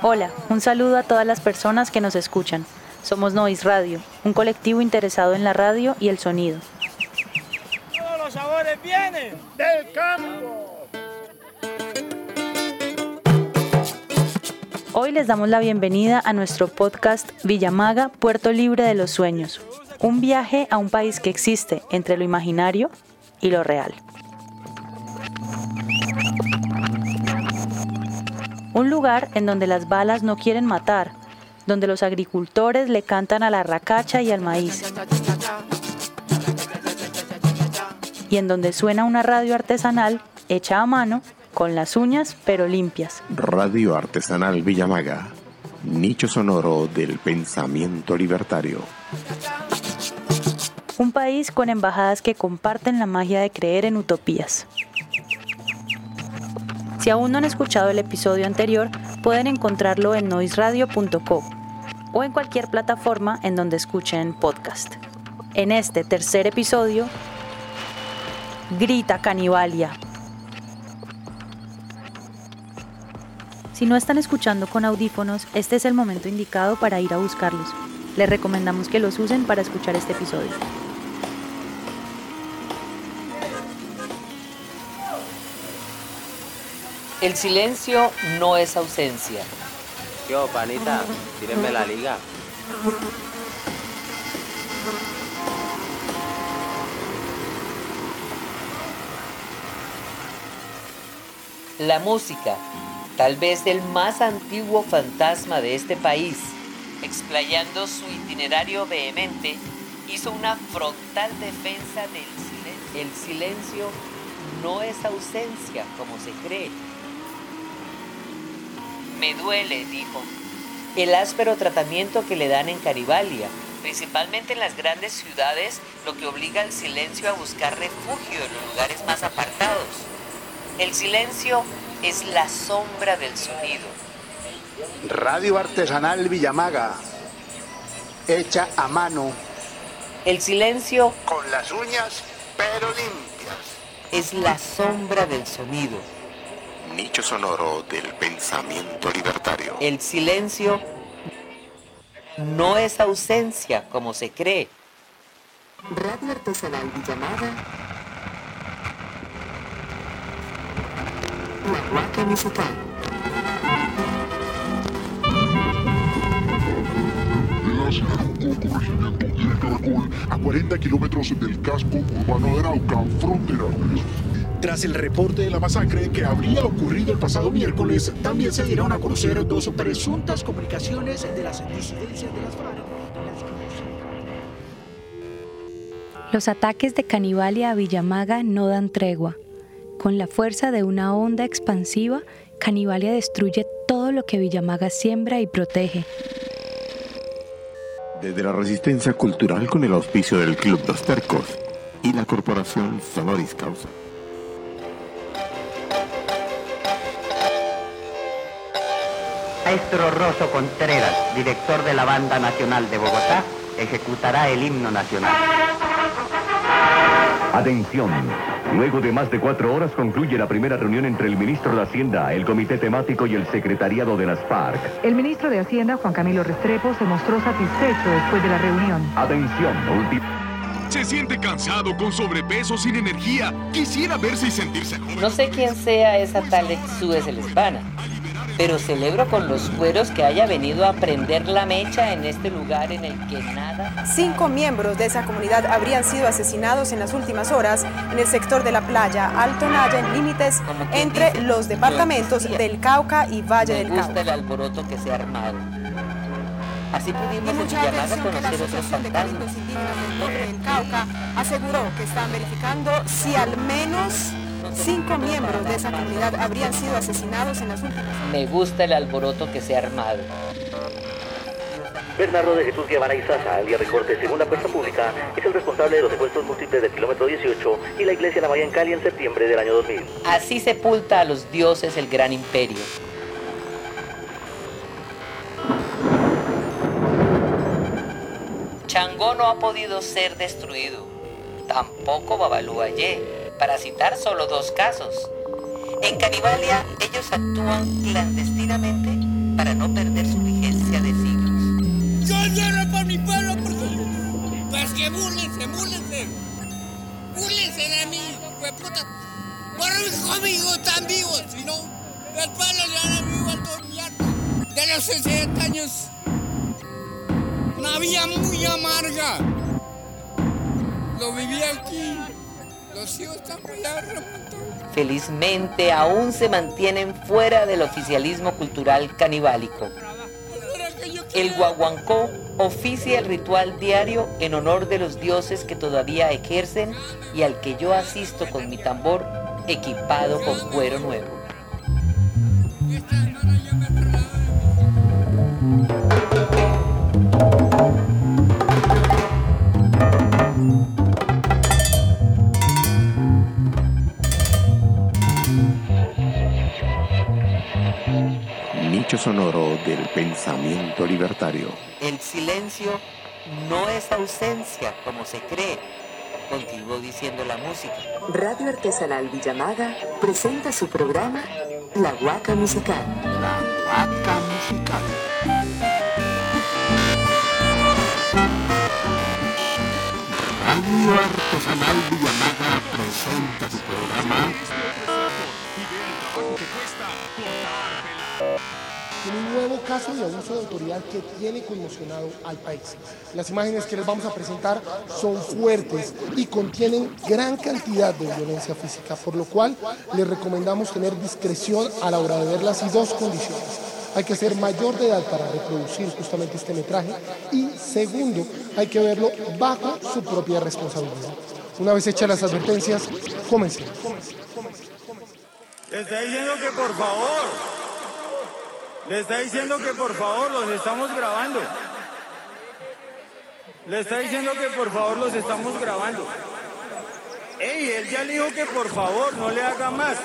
Hola, un saludo a todas las personas que nos escuchan. Somos Noise Radio, un colectivo interesado en la radio y el sonido. Todos los sabores vienen del campo. Hoy les damos la bienvenida a nuestro podcast Villamaga, Puerto Libre de los Sueños, un viaje a un país que existe entre lo imaginario y lo real. Un lugar en donde las balas no quieren matar, donde los agricultores le cantan a la racacha y al maíz. Y en donde suena una radio artesanal hecha a mano, con las uñas pero limpias. Radio Artesanal Villamaga, nicho sonoro del pensamiento libertario. Un país con embajadas que comparten la magia de creer en utopías. Si aún no han escuchado el episodio anterior, pueden encontrarlo en noisradio.co o en cualquier plataforma en donde escuchen podcast. En este tercer episodio, Grita Canibalia. Si no están escuchando con audífonos, este es el momento indicado para ir a buscarlos. Les recomendamos que los usen para escuchar este episodio. El silencio no es ausencia. Yo, panita, tírenme la liga. La música, tal vez el más antiguo fantasma de este país, explayando su itinerario vehemente, hizo una frontal defensa del silencio. El silencio no es ausencia como se cree. Me duele, dijo, el áspero tratamiento que le dan en Caribalia, principalmente en las grandes ciudades, lo que obliga al silencio a buscar refugio en los lugares más apartados. El silencio es la sombra del sonido. Radio Artesanal Villamaga, hecha a mano, El silencio con las uñas pero limpias. es la sombra del sonido. Nicho sonoro del pensamiento libertario. El silencio no es ausencia como se cree. Radio Artesanal Villamada. La Huaca Musical. A 40 kilómetros del casco urbano de Arauca, frontera con Tras el reporte de la masacre que habría ocurrido el pasado miércoles, también se dieron a conocer dos presuntas comunicaciones de las disidencias de las FARC. Los ataques de Canibalia a Villamaga no dan tregua. Con la fuerza de una onda expansiva, Canibalia destruye todo lo que Villamaga siembra y protege. Desde la resistencia cultural con el auspicio del Club Dos Tercos y la corporación Sonoris Causa. Maestro Rosso Contreras, director de la Banda Nacional de Bogotá, ejecutará el himno nacional. Atención. Luego de más de cuatro horas concluye la primera reunión entre el ministro de Hacienda, el comité temático y el secretariado de las FARC. El ministro de Hacienda, Juan Camilo Restrepo, se mostró satisfecho después de la reunión. Atención. Último. Se siente cansado, con sobrepeso, sin energía. Quisiera verse y sentirse joven. No sé quién sea esa tal Exúes el Hispana, pero celebro con los cueros que haya venido a prender la mecha en este lugar en el que nada... Cinco miembros de esa comunidad habrían sido asesinados en las últimas horas en el sector de la playa Alto Naya, en límites entre dice, los departamentos del Cauca y Valle Me del gusta Cauca. el alboroto que se ha armado. Así pudimos en que la conocer otros fantasmas. Indígenas del Norte del Cauca aseguró que están verificando si al menos cinco miembros de esa comunidad habrían sido asesinados en las últimas. Me gusta el alboroto que se ha armado. Bernardo de Jesús Guevara y Sasa, alias Recorte, según la fuerza pública, es el responsable de los secuestros múltiples del kilómetro 18 y la iglesia La Maya en Cali en septiembre del año 2000. Así sepulta a los dioses el gran imperio. Changó no ha podido ser destruido. Tampoco Babalú Ayé, para citar solo dos casos. En Canibalia, ellos actúan clandestinamente para no perder su vigencia de siglos. Yo lloro por mi pueblo porque... Pues que búrlense, búrlense. Búrlense de mí, puta. Por mis amigos están vivos, si no, el pueblo le hará vivo al dormir. De los 60 años, una vida muy amarga. Lo viví aquí. Los hijos están muy Felizmente aún se mantienen fuera del oficialismo cultural canibálico. El guaguancó oficia el ritual diario en honor de los dioses que todavía ejercen y al que yo asisto con mi tambor equipado con cuero nuevo. Nicho sonoro del pensamiento libertario. El silencio no es ausencia como se cree, continuó diciendo la música. Radio Artesanal Villamaga presenta su programa La Huaca Musical. La Huaca Musical. Radio Artesanal Villamaga presenta su programa en un nuevo caso de abuso de autoridad que tiene conmocionado al país. Las imágenes que les vamos a presentar son fuertes y contienen gran cantidad de violencia física, por lo cual les recomendamos tener discreción a la hora de verlas y dos condiciones. Hay que ser mayor de edad para reproducir justamente este metraje y segundo, hay que verlo bajo su propia responsabilidad. Una vez hechas las advertencias, comencemos. Le está diciendo que por favor. Le está diciendo que por favor los estamos grabando. Le está diciendo que por favor los estamos grabando. Ey, él ya le dijo que por favor no le haga más.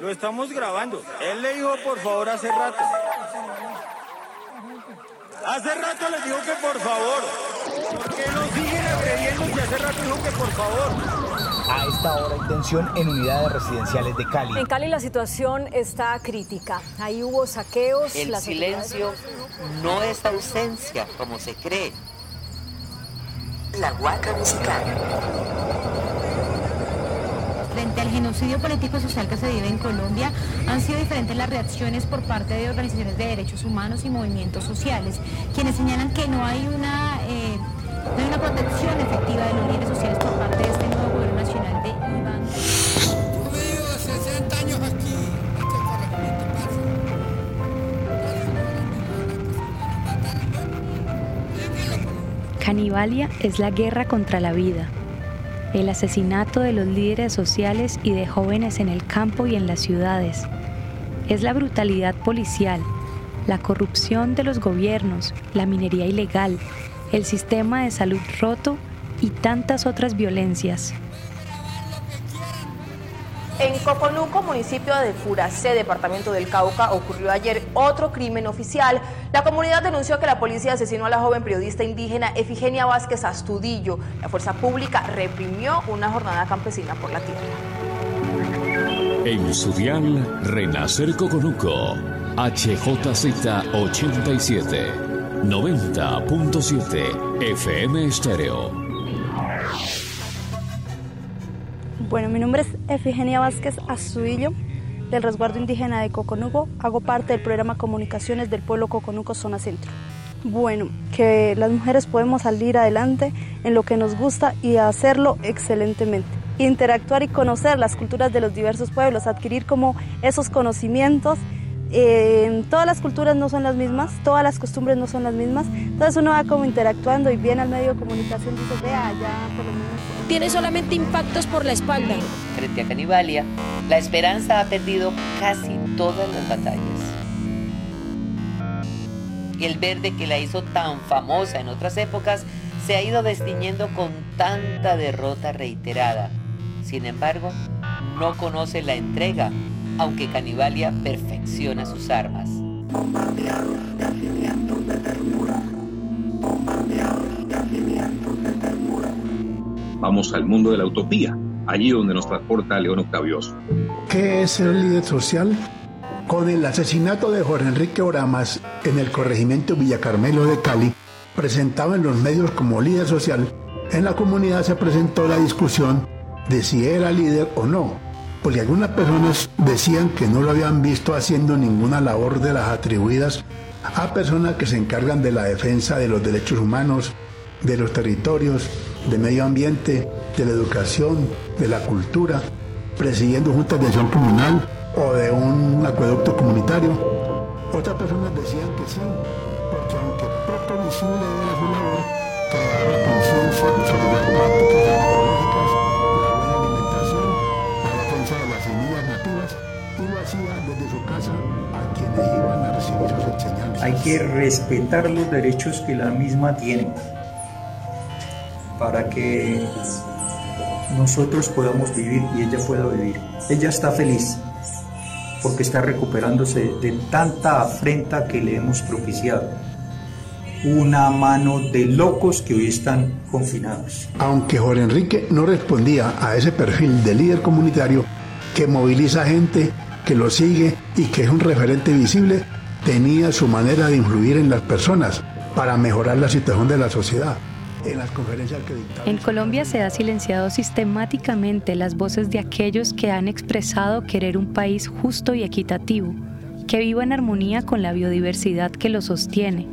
Lo estamos grabando. Él le dijo por favor hace rato. Hace rato le dijo que por favor. ¿Por qué no siguen agrediendo si hace rato dijo que por favor? A esta hora hay tensión en unidades residenciales de Cali. En Cali la situación está crítica. Ahí hubo saqueos. El silencio no es ausencia, como se cree. La Huaca Musical. Frente al genocidio político y social que se vive en Colombia, han sido diferentes las reacciones por parte de organizaciones de derechos humanos y movimientos sociales, quienes señalan que no hay una, eh, no hay una protección efectiva de los líderes sociales por parte de este nacional de Iván. Yo vivo 60 años aquí. Canibalia es la guerra contra la vida, el asesinato de los líderes sociales y de jóvenes en el campo y en las ciudades. Es la brutalidad policial, la corrupción de los gobiernos, la minería ilegal, el sistema de salud roto y tantas otras violencias. En Coconuco, municipio de Furacé, departamento del Cauca, ocurrió ayer otro crimen oficial. La comunidad denunció que la policía asesinó a la joven periodista indígena Efigenia Vázquez Astudillo. La fuerza pública reprimió una jornada campesina por la tierra. En su dial, Renacer Coconuco, HJZ 87, 90.7, FM Estéreo. Bueno, mi nombre es Efigenia Vázquez Azuillo, del resguardo indígena de Coconuco. Hago parte del programa Comunicaciones del Pueblo Coconuco Zona Centro. Bueno, que las mujeres podemos salir adelante en lo que nos gusta y hacerlo excelentemente. Interactuar y conocer las culturas de los diversos pueblos, adquirir como esos conocimientos. Eh, todas las culturas no son las mismas, todas las costumbres no son las mismas. Entonces uno va como interactuando y viene al medio de comunicación y dice, vea, ya por lo menos tiene solamente impactos por la espalda. Frente a Canibalia, la esperanza ha perdido casi todas las batallas. Y el verde que la hizo tan famosa en otras épocas se ha ido destiñendo con tanta derrota reiterada. Sin embargo, no conoce la entrega, aunque Canibalia perfecciona sus armas. Bombardeados de ternura. Bombardeados Vamos al mundo de la utopía, allí donde nos transporta León Octavioso. ¿Qué es ser líder social? Con el asesinato de Jorge Enrique Oramas en el corregimiento Villa Carmelo de Cali, presentado en los medios como líder social, en la comunidad se presentó la discusión de si era líder o no, porque algunas personas decían que no lo habían visto haciendo ninguna labor de las atribuidas a personas que se encargan de la defensa de los derechos humanos, de los territorios, de medio ambiente, de la educación, de la cultura, presidiendo juntas de acción comunal o de un acueducto comunitario. Otras personas decían que sí, porque aunque poco visible era su labor, creaba conciencia sobre las la buena alimentación, la defensa de las semillas nativas, y lo hacía desde su casa a quienes iban a recibir sus enseñanzas. Hay que respetar los derechos que la misma tiene para que nosotros podamos vivir y ella pueda vivir. Ella está feliz porque está recuperándose de tanta afrenta que le hemos propiciado. Una mano de locos que hoy están confinados. Aunque Jorge Enrique no respondía a ese perfil de líder comunitario que moviliza gente, que lo sigue y que es un referente visible, tenía su manera de influir en las personas para mejorar la situación de la sociedad. En las conferencias que dictaba. En Colombia se ha silenciado sistemáticamente las voces de aquellos que han expresado querer un país justo y equitativo, que viva en armonía con la biodiversidad que lo sostiene.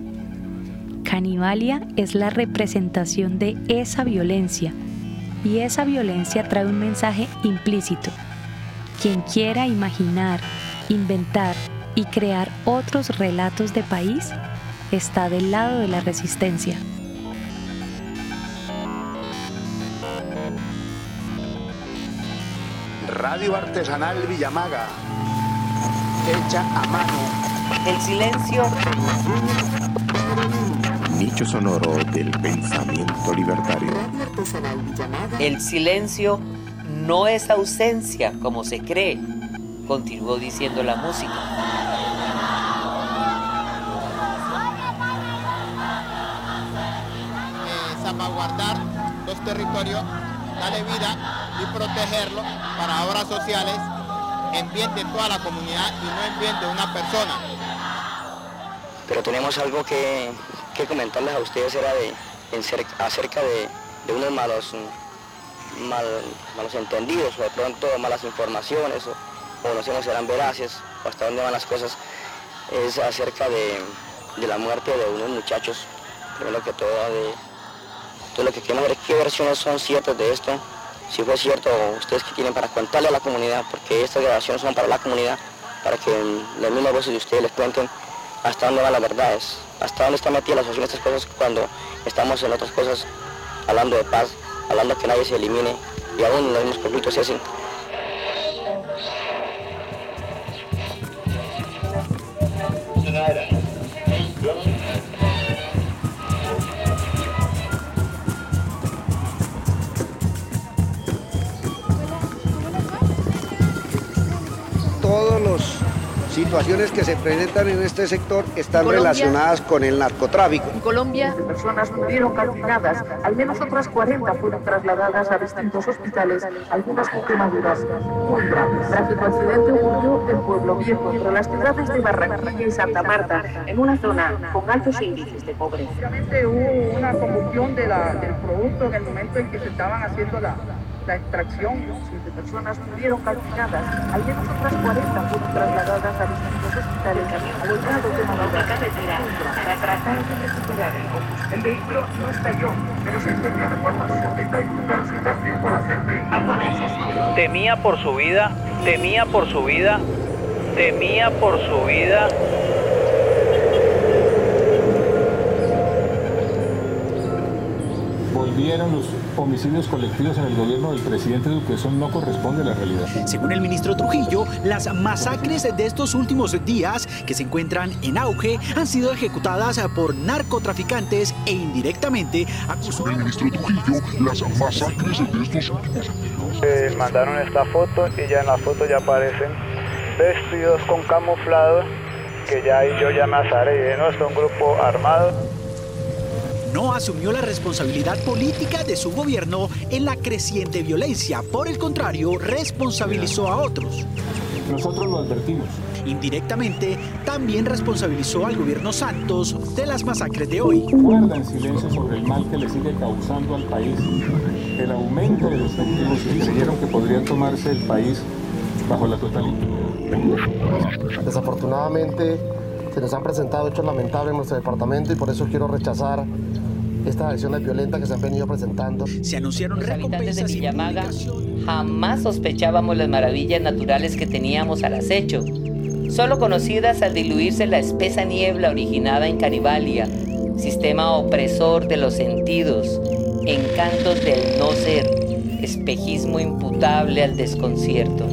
Canibalia es la representación de esa violencia y esa violencia trae un mensaje implícito. Quien quiera imaginar, inventar y crear otros relatos de país está del lado de la resistencia. Radio Artesanal Villamaga, hecha a mano. El silencio. Nicho sonoro del pensamiento libertario. Radio Artesanal Villamaga. El silencio no es ausencia como se cree, continuó diciendo la música. Eh, salvaguardar los territorios, darle vida y protegerlos para obras sociales en bien de toda la comunidad y no en bien de una persona. Pero tenemos algo que, que comentarles a ustedes, era de, en cer- acerca de, de unos malos, mm, mal, malos entendidos o de pronto malas informaciones o, no sé si serán veraces o hasta dónde van las cosas. Es acerca de, de la muerte de unos muchachos, primero que todo, de, entonces lo que queremos ver qué versiones son ciertas de esto, si fue cierto, ustedes que tienen para contarle a la comunidad, porque estas grabaciones son para la comunidad, para que las mismas voces de ustedes les cuenten hasta dónde van las verdades, hasta dónde está metida la asociación de estas cosas cuando estamos en otras cosas hablando de paz, hablando que nadie se elimine y aún los mismos conflictos se hacen. Situaciones que se presentan en este sector están Colombia- relacionadas con el narcotráfico. En Colombia, personas murieron calcinadas, al menos otras 40 fueron trasladadas a distintos hospitales, algunas con quemaduras muy graves. Trágico accidente ocurrió en Pueblo Viejo, entre las ciudades de Barranquilla y Santa Marta, en una zona con altos índices de pobreza. Obviamente hubo una combustión de la- del producto en el momento en que se estaban haciendo la, la extracción. Siete personas murieron calcinadas, al menos otras 40 fueron trasladadas a distintos hospitales, grados de carretera para tratar de recuperar el combustible. El vehículo no estalló, pero se entendió de forma Temía por su vida, temía por su vida, temía por su vida. Volvieron los homicidios colectivos en el gobierno del presidente Duque. Eso no corresponde a la realidad. Según el ministro Trujillo, las masacres de estos últimos días que se encuentran en auge han sido ejecutadas por narcotraficantes e indirectamente acusados. El ministro Trujillo, las masacres de estos últimos Eh, mandaron esta foto y ya en la foto ya aparecen vestidos con camuflado que ya ahí yo ya me azaré no, es un grupo armado. No asumió la responsabilidad política de su gobierno en la creciente violencia. Por el contrario, responsabilizó a otros. Nosotros lo advertimos. Indirectamente, también responsabilizó al gobierno Santos de las masacres de hoy. Guarda en silencio sobre el mal que le sigue causando al país, el aumento de los efectivos y creyeron que podría tomarse el país bajo la totalidad. Desafortunadamente, se nos han presentado hechos lamentables en nuestro departamento y por eso quiero rechazar estas acciones violentas que se han venido presentando. Se anunciaron Los habitantes de recompensas y Villamaga jamás sospechábamos las maravillas naturales que teníamos al acecho, solo conocidas al diluirse la espesa niebla originada en Canibalia, sistema opresor de los sentidos, encantos del no ser, espejismo imputable al desconcierto.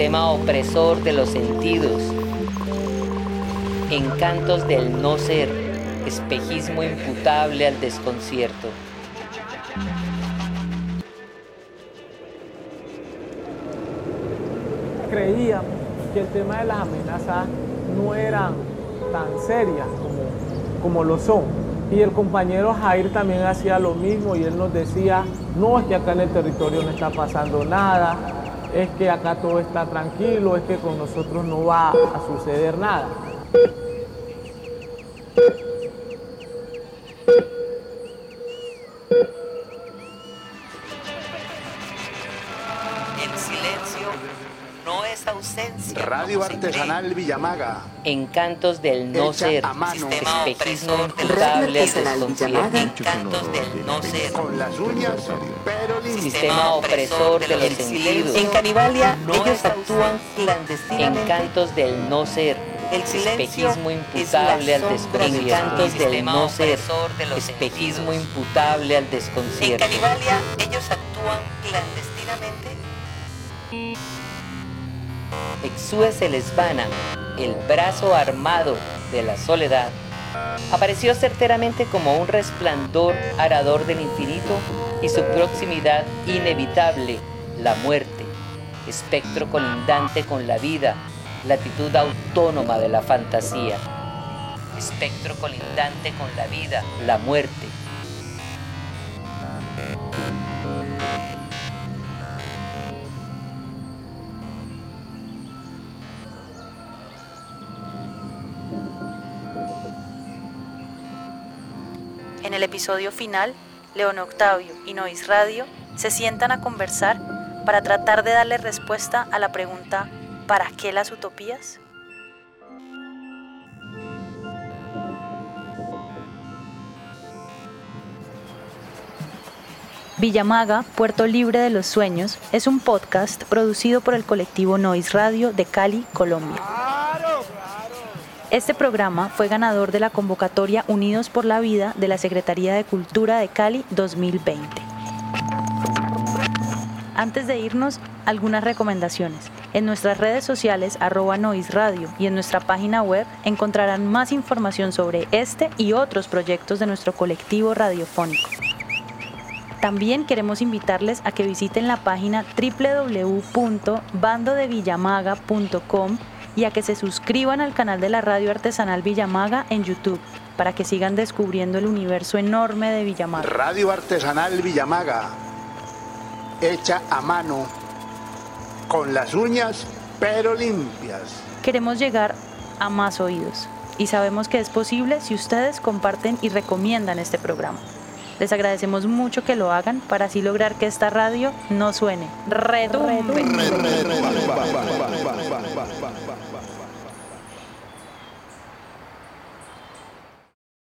Sistema opresor de los sentidos, encantos del no ser, espejismo imputable al desconcierto. creíamos que el tema de las amenazas no eran tan serias como, como lo son. Y el compañero Jair también hacía lo mismo y él nos decía, no es que acá en el territorio no está pasando nada, es que acá todo está tranquilo, es que con nosotros no va a suceder nada. Artesanal Villamaga. Encantos del no Hecha ser, a mano. espejismo imputable. Encantos del no ser. Con las uñas, pero. Sistema opresor de los sentidos. En Canibalia, ellos actúan clandestinamente. Encantos del no ser. El espejismo imputable al desconcierto. Encantos del no ser. Espejismo imputable al desconcierto. En Canibalia, ellos actúan clandestinamente. Exúe Celesbana, el brazo armado de la soledad, apareció certeramente como un resplandor arador del infinito y su proximidad inevitable, la muerte, espectro colindante con la vida, latitud autónoma de la fantasía, espectro colindante con la vida, la muerte. El episodio final, León Octavio y Nois Radio se sientan a conversar para tratar de darle respuesta a la pregunta ¿para qué las utopías? Villamaga, Puerto Libre de los Sueños, es un podcast producido por el colectivo Nois Radio de Cali, Colombia. Este programa fue ganador de la convocatoria Unidos por la Vida de la Secretaría de Cultura de Cali 2020. Antes de irnos, algunas recomendaciones. En nuestras redes sociales, arroba Nois Radio, y en nuestra página web encontrarán más información sobre este y otros proyectos de nuestro colectivo radiofónico. También queremos invitarles a que visiten la página www.bandodevillamaga.com y a que se suscriban al canal de la Radio Artesanal Villamaga en YouTube para que sigan descubriendo el universo enorme de Villamaga. Radio Artesanal Villamaga. Hecha a mano. Con las uñas, pero limpias. Queremos llegar a más oídos y sabemos que es posible si ustedes comparten y recomiendan este programa. Les agradecemos mucho que lo hagan para así lograr que esta radio no suene. Retumbe.